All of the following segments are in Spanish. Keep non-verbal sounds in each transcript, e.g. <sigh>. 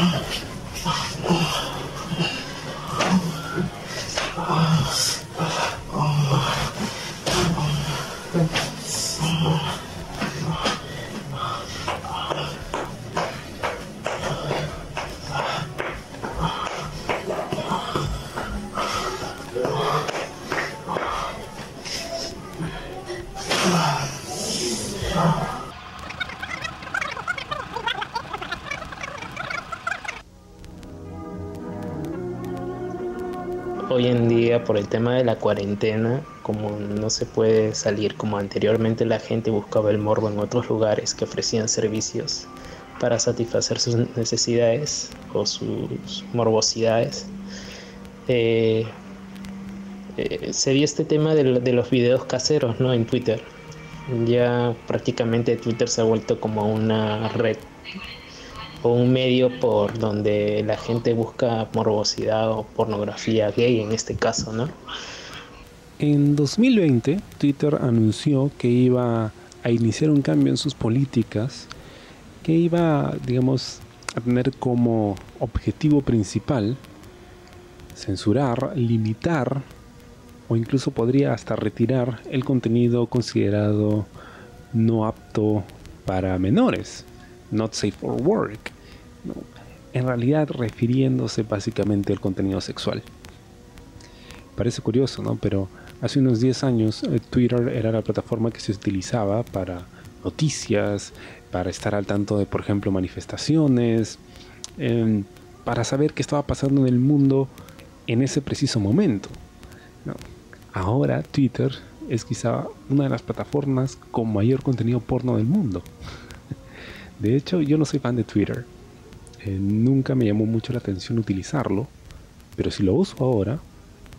<sighs> Oh, por el tema de la cuarentena, como no se puede salir como anteriormente la gente buscaba el morbo en otros lugares que ofrecían servicios para satisfacer sus necesidades o sus morbosidades. Eh, eh, se dio este tema de, de, los videos caseros ¿no? en Twitter. Ya prácticamente Twitter se ha vuelto como una red o un medio por donde la gente busca morbosidad o pornografía gay en este caso, ¿no? En 2020, Twitter anunció que iba a iniciar un cambio en sus políticas, que iba, digamos, a tener como objetivo principal censurar, limitar o incluso podría hasta retirar el contenido considerado no apto para menores not safe for work, en realidad refiriéndose básicamente al contenido sexual. Parece curioso, ¿no? Pero hace unos 10 años eh, Twitter era la plataforma que se utilizaba para noticias, para estar al tanto de, por ejemplo, manifestaciones, em, para saber qué estaba pasando en el mundo en ese preciso momento. Ahora Twitter es quizá una de las plataformas con mayor contenido porno del mundo. De hecho, yo no soy fan de Twitter. Eh, nunca me llamó mucho la atención utilizarlo, pero si lo uso ahora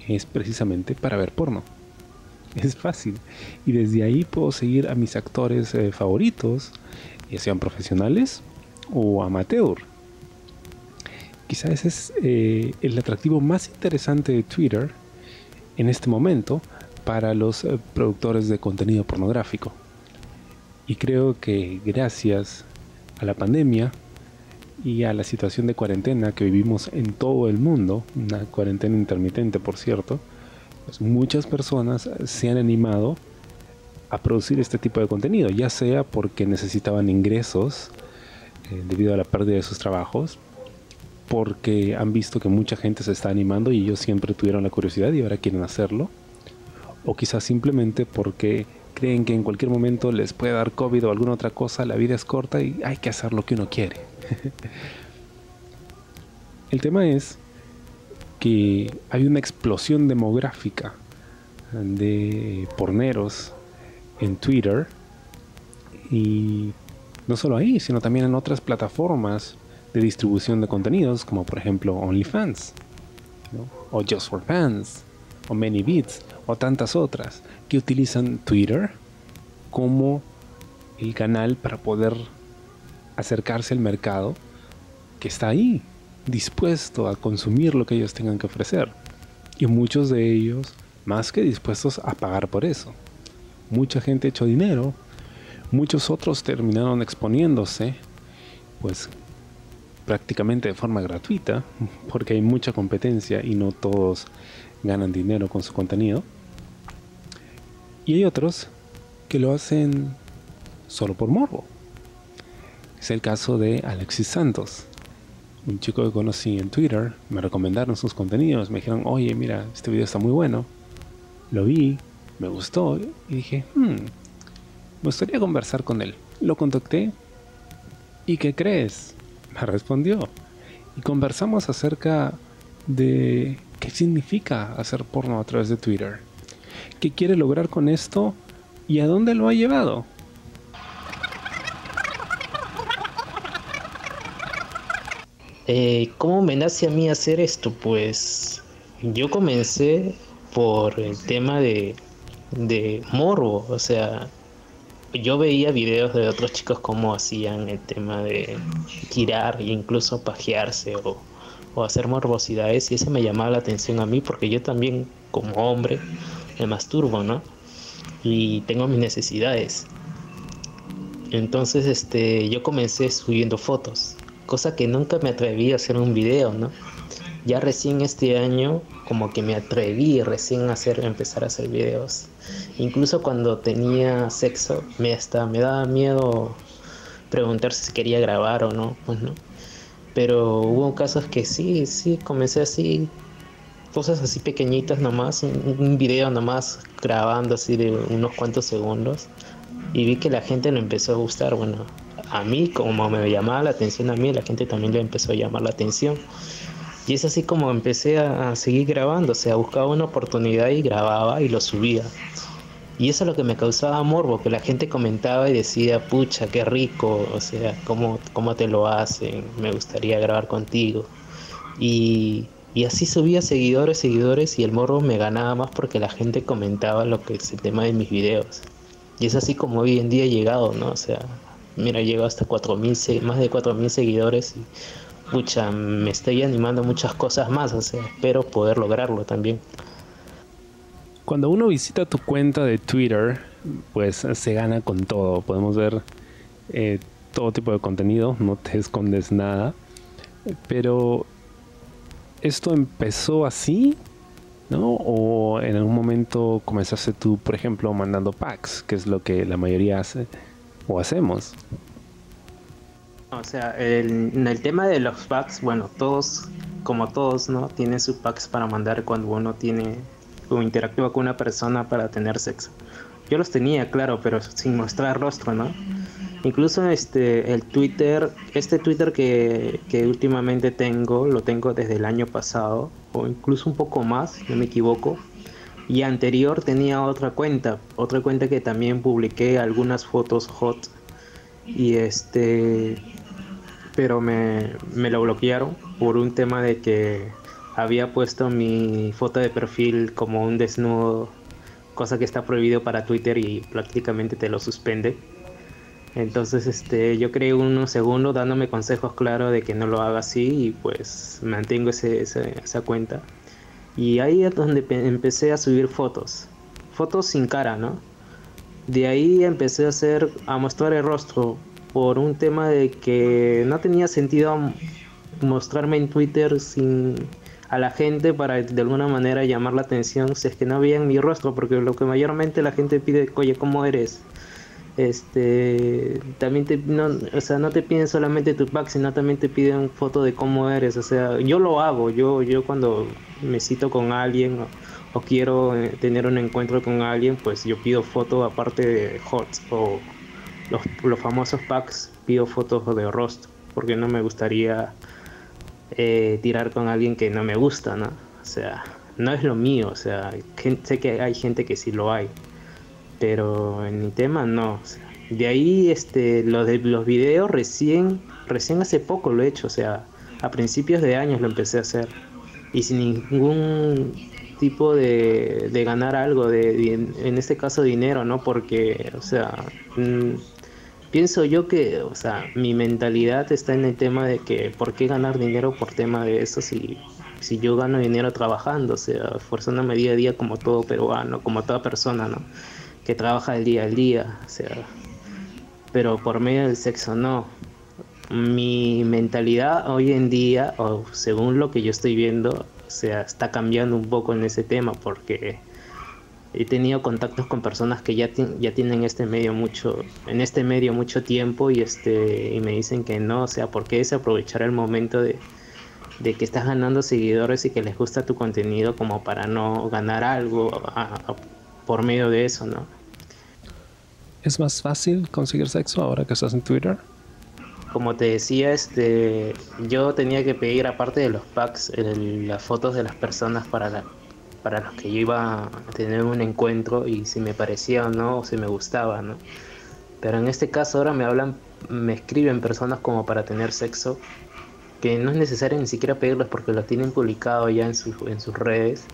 es precisamente para ver porno. <laughs> Es fácil. Y desde ahí puedo seguir a mis actores eh, favoritos, ya sean profesionales o amateur. Quizás ese es eh, el atractivo más interesante de Twitter en este momento para los productores de contenido pornográfico. Y creo que gracias a la pandemia y a la situación de cuarentena que vivimos en todo el mundo, una cuarentena intermitente por cierto, pues muchas personas se han animado a producir este tipo de contenido, ya sea porque necesitaban ingresos eh, debido a la pérdida de sus trabajos, porque han visto que mucha gente se está animando y ellos siempre tuvieron la curiosidad y ahora quieren hacerlo, o quizás simplemente porque creen que en cualquier momento les puede dar COVID o alguna otra cosa, la vida es corta y hay que hacer lo que uno quiere. <laughs> El tema es que hay una explosión demográfica de porneros en Twitter y no solo ahí, sino también en otras plataformas de distribución de contenidos como por ejemplo OnlyFans o Just for Fans o Many Beats o tantas otras que utilizan Twitter como el canal para poder acercarse al mercado que está ahí, dispuesto a consumir lo que ellos tengan que ofrecer. Y muchos de ellos más que dispuestos a pagar por eso. Mucha gente echó dinero, muchos otros terminaron exponiéndose, pues prácticamente de forma gratuita, porque hay mucha competencia y no todos ganan dinero con su contenido. Y hay otros que lo hacen solo por morbo. Es el caso de Alexis Santos, un chico que conocí en Twitter, me recomendaron sus contenidos, me dijeron, oye, mira, este video está muy bueno. Lo vi, me gustó y dije, hmm, me gustaría conversar con él. Lo contacté y ¿qué crees? Me respondió. Y conversamos acerca qué significa hacer porno a través de Twitter qué quiere lograr con esto y a dónde lo ha llevado. Eh, ¿Cómo me nace a mí hacer esto? Pues yo comencé por el tema de, de morbo, o sea, yo veía videos de otros chicos cómo hacían el tema de girar e incluso pajearse o, o hacer morbosidades y eso me llamaba la atención a mí porque yo también como hombre me masturbo, ¿no? Y tengo mis necesidades. Entonces, este, yo comencé subiendo fotos, cosa que nunca me atreví a hacer un video, ¿no? Ya recién este año como que me atreví recién a hacer empezar a hacer videos. Incluso cuando tenía sexo me hasta me daba miedo preguntarse si quería grabar o no, pues no. Pero hubo casos que sí, sí, comencé así cosas así pequeñitas nomás, un, un video nomás grabando así de unos cuantos segundos y vi que la gente le empezó a gustar, bueno, a mí como me llamaba la atención a mí, la gente también le empezó a llamar la atención. Y es así como empecé a, seguir grabando, o sea, buscaba una oportunidad y grababa y lo subía. Y eso es lo que me causaba amor, porque la gente comentaba y decía, pucha, qué rico, o sea, cómo, cómo te lo hacen, me gustaría grabar contigo. Y, y así subía seguidores, seguidores, y el morbo me ganaba más porque la gente comentaba lo que es el tema de mis videos. Y es así como hoy en día he llegado, ¿no? O sea, mira, llegado hasta 4.000, más de 4.000 seguidores y pucha, me estoy animando muchas cosas más, o sea, espero poder lograrlo también. Cuando uno visita tu cuenta de Twitter, pues se gana con todo. Podemos ver eh, todo tipo de contenido, no te escondes nada. Pero esto empezó así, ¿no? O en algún momento comenzaste tú, por ejemplo, mandando packs, que es lo que la mayoría hace o hacemos. O sea, en el tema de los packs, bueno, todos, como todos, ¿no? Tienen sus packs para mandar cuando uno tiene o interactúa con una persona para tener sexo. Yo los tenía, claro, pero sin mostrar rostro, ¿no? Incluso este, el Twitter, este Twitter que, que últimamente tengo, lo tengo desde el año pasado, o incluso un poco más, no me equivoco. Y anterior tenía otra cuenta, otra cuenta que también publiqué algunas fotos hot. Y este, pero me, me lo bloquearon por un tema de que había puesto mi foto de perfil como un desnudo, cosa que está prohibido para Twitter y prácticamente te lo suspende. Entonces este, yo creé unos segundos dándome consejos claros de que no lo haga así y pues mantengo ese, esa cuenta. Y ahí es donde empecé a subir fotos, fotos sin cara, ¿no? De ahí empecé a hacer, a mostrar el rostro, por un tema de que no tenía sentido mostrarme en Twitter sin a la gente para de alguna manera llamar la atención si es que no veían mi rostro porque lo que mayormente la gente pide oye cómo eres este también te no, o sea no te piden solamente tu pack sino también te piden foto de cómo eres. O sea yo lo hago yo yo cuando me cito con alguien o, quiero eh, tener un encuentro con alguien pues yo pido foto aparte de hot o los, famosos packs pido fotos de rostro porque no me gustaría eh, tirar con alguien que no me gusta, ¿no? O sea, no es lo mío, o sea, sé que hay gente que sí lo hay, pero en mi tema no. de ahí, este, lo de los videos recién, recién hace poco lo he hecho, o sea, a principios de años lo empecé a hacer y sin ningún tipo de, de ganar algo, de, en este caso dinero, ¿no? Porque, o sea, mm, pienso yo que, o sea, mi mentalidad está en el tema de que, ¿por qué ganar dinero por tema de eso si, si yo gano dinero trabajando? O sea, esforzándome día a día como todo peruano, como toda persona, ¿no? Que trabaja el día al día, o sea, pero por medio del sexo no. Mi mentalidad hoy en día, o según lo que yo estoy viendo, o sea, está cambiando un poco en ese tema porque he tenido contactos con personas que ya, ya tienen este medio mucho, en este medio mucho tiempo y este y me dicen que no, o sea, ¿por qué es aprovechar el momento de, de que estás ganando seguidores y que les gusta tu contenido como para no ganar algo por medio de eso, ¿no? ¿Es más fácil conseguir sexo ahora que estás en Twitter? Como te decía, este, yo tenía que pedir aparte de los packs las fotos de las personas para la, para los que yo iba a tener un encuentro y si me parecía o no, o si me gustaba, ¿no? Pero en este caso ahora me hablan, me escriben personas como para tener sexo, que no es necesario ni siquiera pedirlos porque lo tienen publicado ya en, en sus redes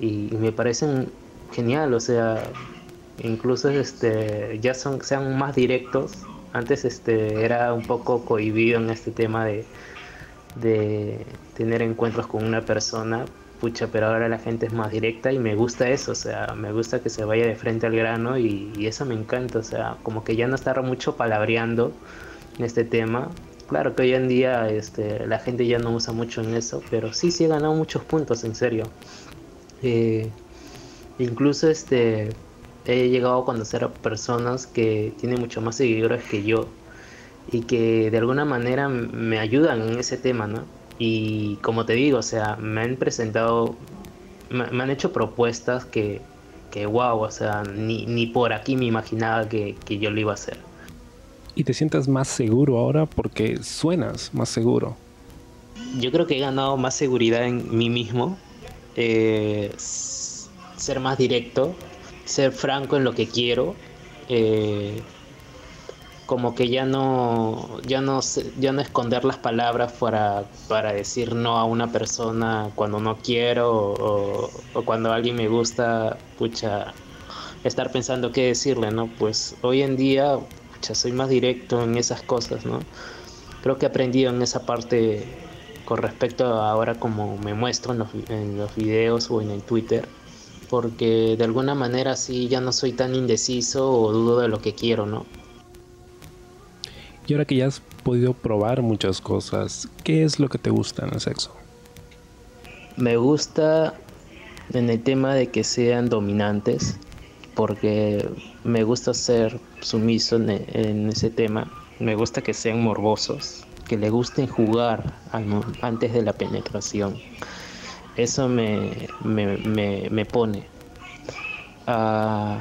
y, me parecen genial, o sea, incluso este, ya son, sean más directos. Antes este, era un poco cohibido en este tema de, de tener encuentros con una persona, pucha, pero ahora la gente es más directa y me gusta eso, o sea, me gusta que se vaya de frente al grano y, eso me encanta, o sea, como que ya no estar mucho palabreando en este tema. Claro que hoy en día este, la gente ya no usa mucho en eso, pero sí, sí he ganado muchos puntos, en serio. Eh, incluso este, he llegado a conocer a personas que tienen mucho más seguidores que yo y que de alguna manera me ayudan en ese tema, ¿no? Y como te digo, o sea, me han presentado, me, han hecho propuestas que, que wow, o sea, ni, ni por aquí me imaginaba que, que yo lo iba a hacer. Y te sientas más seguro ahora porque suenas más seguro. Yo creo que he ganado más seguridad en mí mismo, eh, ser más directo, ser franco en lo que quiero. Eh, como que ya no, ya no, ya no esconder las palabras para, para decir no a una persona cuando no quiero o, cuando alguien me gusta, pucha, estar pensando qué decirle, ¿no? Pues hoy en día, pucha, soy más directo en esas cosas, ¿no? Creo que he aprendido en esa parte con respecto a ahora como me muestro en los, en los videos o en el Twitter, porque de alguna manera sí ya no soy tan indeciso o dudo de lo que quiero, ¿no? Y ahora que ya has podido probar muchas cosas, ¿qué es lo que te gusta en el sexo? Me gusta en el tema de que sean dominantes, porque me gusta ser sumiso en, en ese tema. Me gusta que sean morbosos, que le gusten jugar antes de la penetración. Eso me, me, me, me pone. Uh,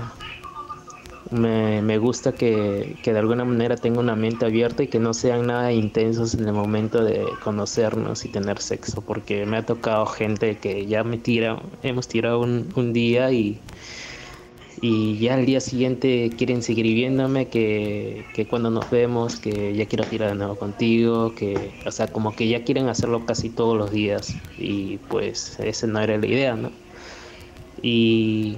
me, me gusta que, que, de alguna manera tenga una mente abierta y que no sean nada intensos en el momento de conocernos y tener sexo, porque me ha tocado gente que ya me tira, hemos tirado un, un día y, y ya al día siguiente quieren seguir viéndome, que, que, cuando nos vemos, que ya quiero tirar de nuevo contigo, que, o sea, como que ya quieren hacerlo casi todos los días y pues esa no era la idea, ¿no? Y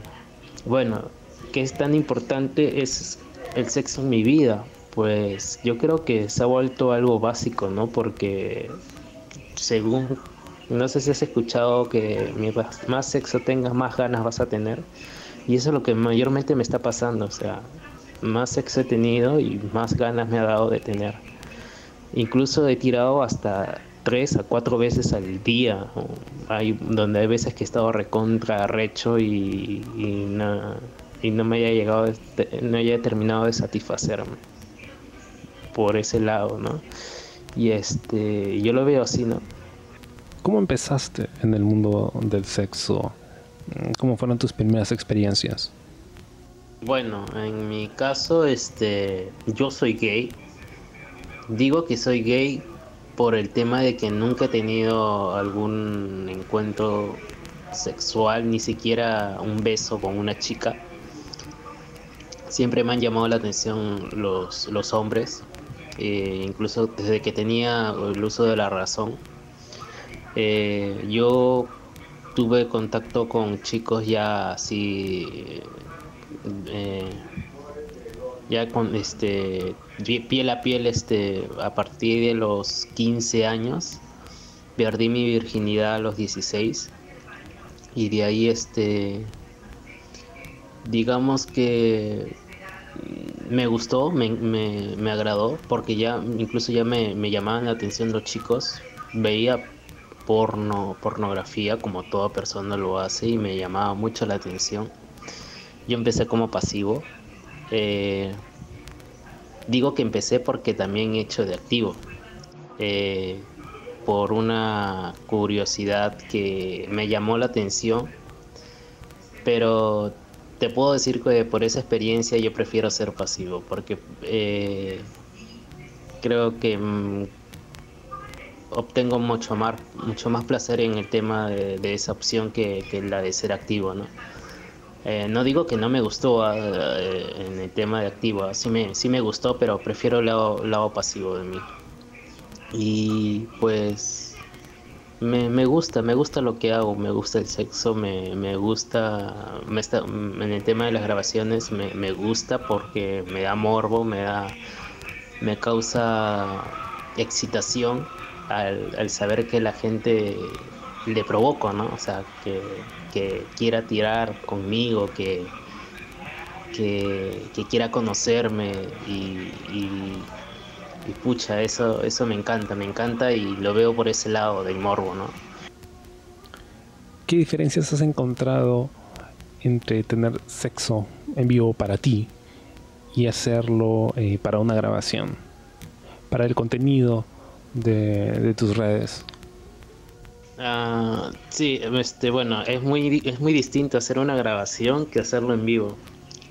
bueno, que es tan importante es el sexo en mi vida, pues yo creo que se ha vuelto algo básico, ¿no? Porque según, no sé si has escuchado que más sexo tengas, más ganas vas a tener. Y eso es lo que mayormente me está pasando, o sea, más sexo he tenido y más ganas me ha dado de tener. Incluso he tirado hasta tres a cuatro veces al día, hay, donde hay veces que he estado recontra recho y, y no, y no me haya llegado, no haya terminado de satisfacerme por ese lado, ¿no? Y este, yo lo veo así, ¿no? ¿Cómo empezaste en el mundo del sexo? ¿Cómo fueron tus primeras experiencias? Bueno, en mi caso, este, yo soy gay. Digo que soy gay por el tema de que nunca he tenido algún encuentro sexual, ni siquiera un beso con una chica. Siempre me han llamado la atención los, los hombres, eh, incluso desde que tenía el uso de la razón. Eh, yo tuve contacto con chicos ya así, eh, ya con este piel a piel, este, a partir de los 15 años. Perdí mi virginidad a los 16 y de ahí este digamos que me gustó, me, me, me, agradó, porque ya incluso ya me, me, llamaban la atención los chicos. Veía porno, pornografía como toda persona lo hace y me llamaba mucho la atención. Yo empecé como pasivo. Eh, digo que empecé porque también he hecho de activo. Eh, por una curiosidad que me llamó la atención. Pero te puedo decir que por esa experiencia yo prefiero ser pasivo, porque eh, creo que mm, obtengo mucho más, mucho más placer en el tema de, esa opción que, la de ser activo, ¿no? Eh, no digo que no me gustó eh, en el tema de activo, sí me, sí me gustó, pero prefiero el lado, lado pasivo de mí. Y pues me, me, gusta, me gusta lo que hago, me gusta el sexo, me, me gusta, me está, en el tema de las grabaciones me, me, gusta porque me da morbo, me da, me causa excitación al, al saber que la gente le provoco, ¿no? O sea, que, que quiera tirar conmigo, que, que, que quiera conocerme y, y y pucha, eso, eso me encanta, me encanta y lo veo por ese lado del morbo, ¿no? ¿Qué diferencias has encontrado entre tener sexo en vivo para ti y hacerlo eh, para una grabación? Para el contenido de, de tus redes. Uh, sí, este, bueno, es muy, es muy distinto hacer una grabación que hacerlo en vivo.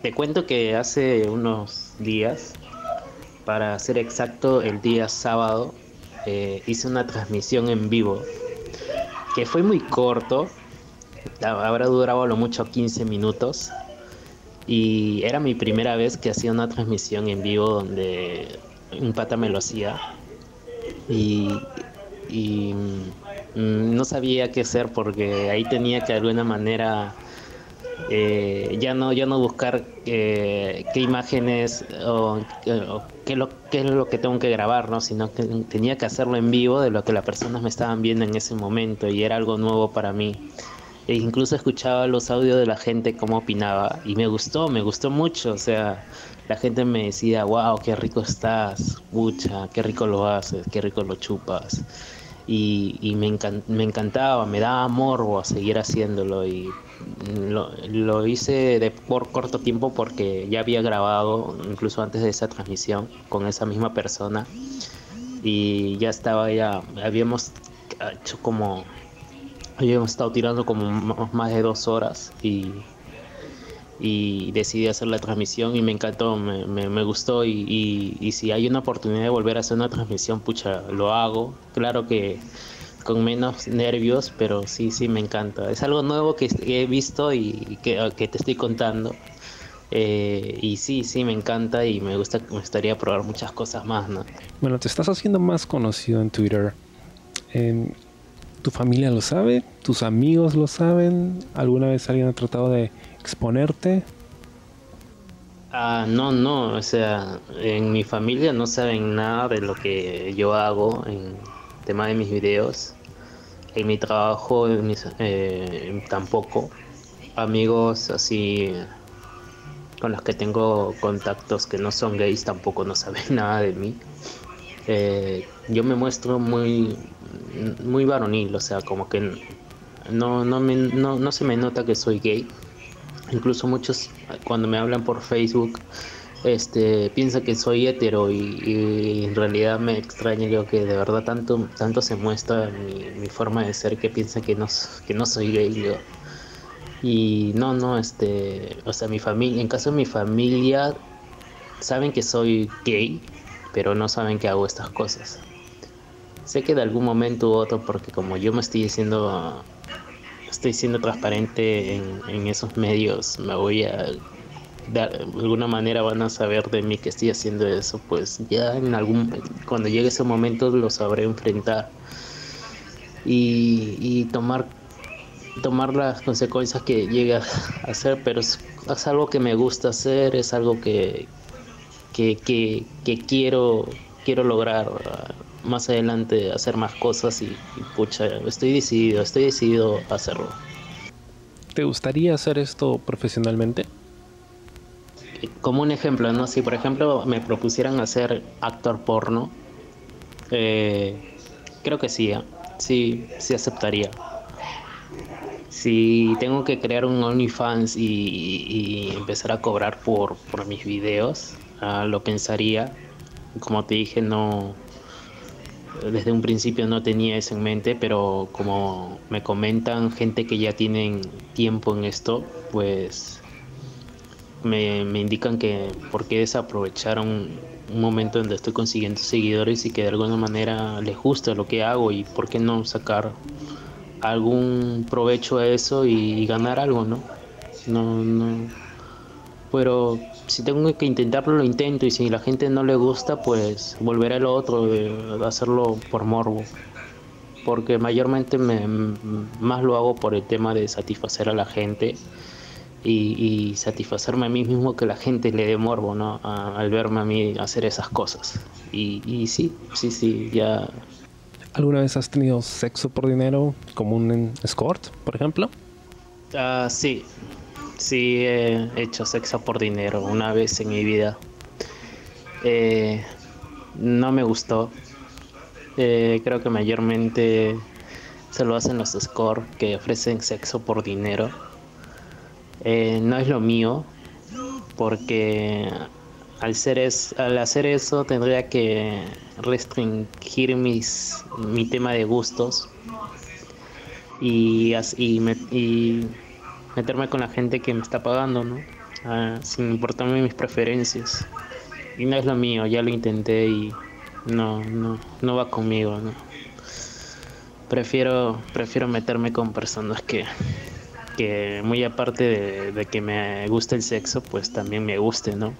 Te cuento que hace unos días para ser exacto, el día sábado eh, hice una transmisión en vivo que fue muy corto, habrá durado lo mucho 15 minutos y era mi primera vez que hacía una transmisión en vivo donde un pata me lo hacía y, y mm, no sabía qué hacer porque ahí tenía que de alguna manera eh, ya no ya no buscar eh, qué imágenes o, qué, lo, qué, es lo que tengo que grabar, ¿no? sino que tenía que hacerlo en vivo de lo que las personas me estaban viendo en ese momento y era algo nuevo para mí. E incluso escuchaba los audios de la gente cómo opinaba y me gustó, me gustó mucho, o sea, la gente me decía, wow, qué rico estás, mucha, qué rico lo haces, qué rico lo chupas. Y, y me, me encantaba, me daba morbo a seguir haciéndolo y lo, lo, hice de por corto tiempo porque ya había grabado incluso antes de esa transmisión con esa misma persona y ya estaba ya habíamos hecho como habíamos estado tirando como más de dos horas y y decidí hacer la transmisión y me encantó, me, me, me gustó y, y, y si hay una oportunidad de volver a hacer una transmisión, pucha, lo hago. Claro que con menos nervios, pero sí, sí, me encanta. Es algo nuevo que he visto y que, que te estoy contando. Eh, y sí, sí, me encanta y me, gusta, me gustaría probar muchas cosas más, ¿no? Bueno, te estás haciendo más conocido en Twitter. Eh, ¿Tu familia lo sabe? ¿Tus amigos lo saben? ¿Alguna vez alguien ha tratado de exponerte? Ah, no, no, o sea, en mi familia no saben nada de lo que yo hago en tema de mis videos en mi trabajo eh, tampoco. Amigos así con los que tengo contactos que no son gays tampoco no saben <laughs> nada de mí. Eh, yo me muestro muy, muy varonil, o sea, como que no, no, me, no, no se me nota que soy gay. Incluso muchos cuando me hablan por Facebook este, piensa que soy hetero y, en realidad me extraña yo que de verdad tanto, tanto se muestra mi, forma de ser que piensa que no, que no soy gay Y no, no, este, o sea, mi familia, en caso de mi familia, saben que soy gay, pero no saben que hago estas cosas. Sé que de algún momento u otro, porque como yo me estoy diciendo, estoy siendo transparente en, esos medios, me voy a de alguna manera van a saber de mí que estoy haciendo eso, pues ya en algún cuando llegue ese momento lo sabré enfrentar y, tomar tomar las consecuencias que llegue a hacer, pero es, algo que me gusta hacer, es algo que, que, que, quiero quiero lograr más adelante hacer más cosas y, y pucha, estoy decidido, estoy decidido a hacerlo. ¿Te gustaría hacer esto profesionalmente? como un ejemplo, ¿no? Si por ejemplo me propusieran hacer actor porno, eh, creo que sí, ¿eh? sí, sí aceptaría. Si tengo que crear un OnlyFans y, y empezar a cobrar por, por mis videos, lo pensaría. Como te dije, no, desde un principio no tenía eso en mente, pero como me comentan gente que ya tienen tiempo en esto, pues me, me indican que por qué desaprovechar un, momento donde estoy consiguiendo seguidores y que de alguna manera les gusta lo que hago y por qué no sacar algún provecho a eso y, ganar algo, ¿no? No, no. Pero si tengo que intentarlo, lo intento y si la gente no le gusta, pues volveré a lo otro, de hacerlo por morbo. porque mayormente me, más lo hago por el tema de satisfacer a la gente y, satisfacerme a mí mismo que la gente le dé morbo, ¿no? al verme a mí hacer esas cosas. Y, y sí, sí, sí, ya. ¿Alguna vez has tenido sexo por dinero como un escort, por ejemplo? Ah, sí, sí he hecho sexo por dinero una vez en mi vida. Eh, no me gustó. Eh, creo que mayormente se lo hacen los escort que ofrecen sexo por dinero eh, no es lo mío, porque al, ser es, al hacer eso tendría que restringir mis, mi tema de gustos y, y, meterme con la gente que me está pagando, ¿no? Ah, sin importarme mis preferencias. Y no es lo mío, ya lo intenté y no, no, no va conmigo, ¿no? Prefiero, prefiero meterme con personas que, que muy aparte de, que me guste el sexo, pues también me guste, ¿no?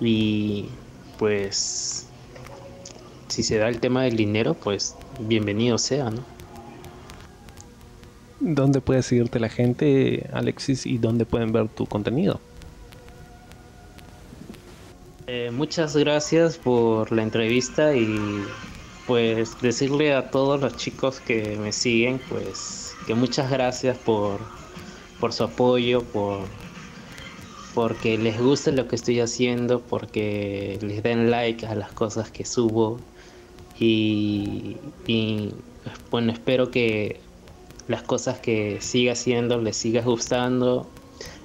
Y pues si se da el tema del dinero, pues bienvenido sea, ¿no? ¿Dónde puede seguirte la gente, Alexis, y dónde pueden ver tu contenido? Eh, muchas gracias por la entrevista y pues decirle a todos los chicos que me siguen, pues que muchas gracias por, por su apoyo, por porque les gusta lo que estoy haciendo, porque les den like a las cosas que subo y, bueno, espero que las cosas que siga haciendo les siga gustando,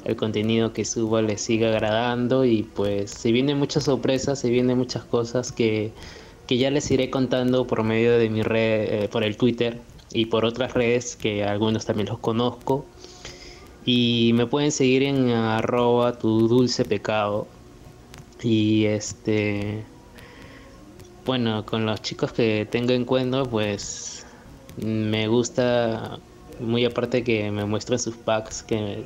el contenido que subo les siga agradando y pues se vienen muchas sorpresas, se vienen muchas cosas que, que ya les iré contando por medio de mi red, eh, por el Twitter, y por otras redes que algunos también los conozco. Y me pueden seguir en arroba tu dulce pecado. Y este, bueno, con los chicos que tengo en cuenta, pues me gusta, muy aparte que me muestren sus packs, que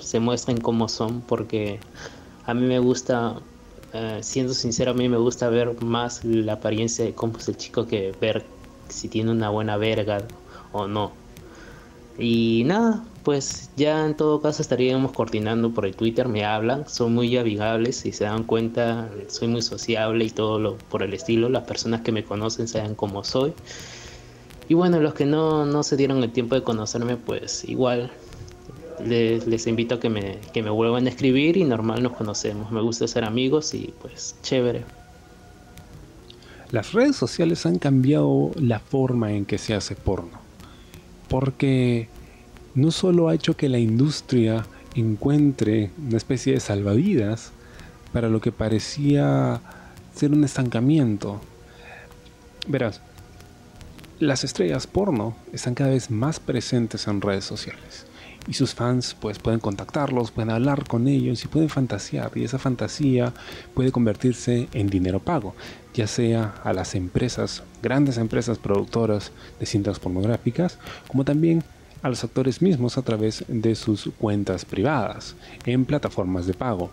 se muestren cómo son, porque a mí me gusta, eh, siendo sincero, a mí me gusta ver más la apariencia de cómo es el chico que ver si tiene una buena verga o no. Y nada, pues ya en todo caso estaríamos coordinando por el Twitter, me hablan, son muy amigables, si se dan cuenta, soy muy sociable y todo lo por el estilo, las personas que me conocen saben cómo soy. Y bueno, los que no, no se dieron el tiempo de conocerme, pues igual les, invito a que me, que me vuelvan a escribir y normal nos conocemos. Me gusta ser amigos y pues chévere. Las redes sociales han cambiado la forma en que se hace porno porque no solo ha hecho que la industria encuentre una especie de salvavidas para lo que parecía ser un estancamiento. Verás, las estrellas porno están cada vez más presentes en redes sociales y sus fans pues pueden contactarlos, pueden hablar con ellos y pueden fantasear y esa fantasía puede convertirse en dinero pago, ya sea a las empresas, grandes empresas productoras de cintas pornográficas, como también a los actores mismos a través de sus cuentas privadas en plataformas de pago.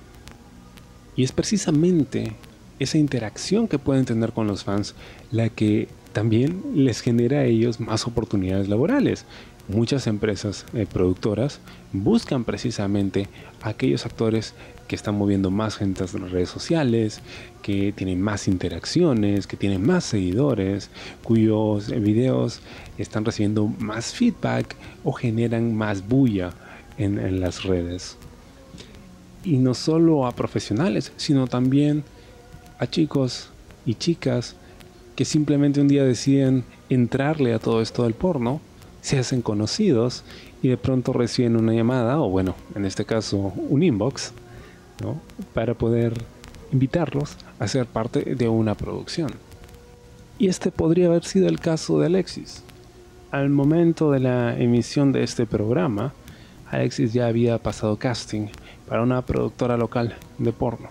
Y es precisamente esa interacción que pueden tener con los fans la que también les genera a ellos más oportunidades laborales, muchas empresas eh, productoras buscan precisamente aquellos actores que están moviendo más gente en las redes sociales, que tienen más interacciones, que tienen más seguidores, cuyos videos están recibiendo más feedback o generan más bulla en las redes. Y no solo a profesionales, sino también a chicos y chicas que simplemente un día deciden entrarle a todo esto del porno se hacen conocidos y de pronto reciben una llamada, o bueno, en este caso un inbox, ¿no? para poder invitarlos a ser parte de una producción. Y este podría haber sido el caso de Alexis. Al momento de la emisión de este programa, Alexis ya había pasado casting para una productora local de porno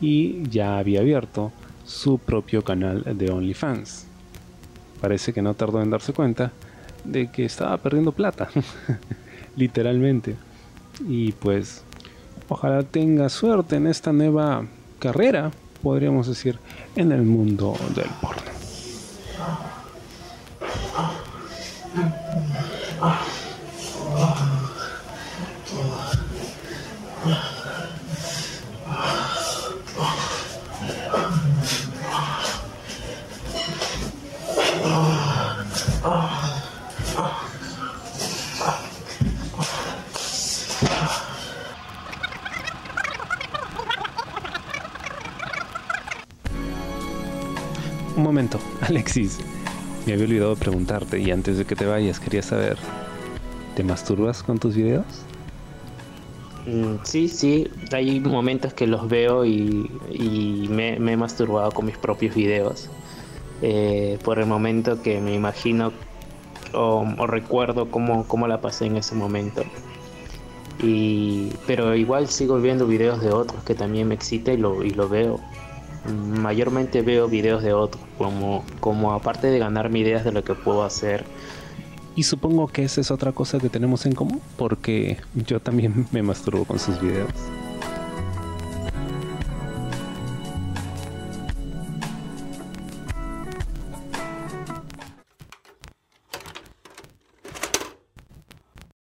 y ya había abierto su propio canal de OnlyFans. Parece que no tardó en darse cuenta de que estaba perdiendo plata, <laughs> literalmente. Y pues, ojalá tenga suerte en esta nueva carrera, podríamos decir, en el mundo del porno. Alexis. Me había olvidado preguntarte y antes de que te vayas quería saber, ¿te masturbas con tus videos? Mm, sí, sí, hay momentos que los veo y, me, he masturbado con mis propios videos. Eh, por el momento que me imagino o, recuerdo cómo, cómo, la pasé en ese momento. Y, pero igual sigo viendo videos de otros que también me excita y lo, y lo veo. Mayormente veo videos de otros, como, como aparte de ganarme ideas de lo que puedo hacer. Y supongo que esa es otra cosa que tenemos en común, porque yo también <laughs> me masturbo con sus videos.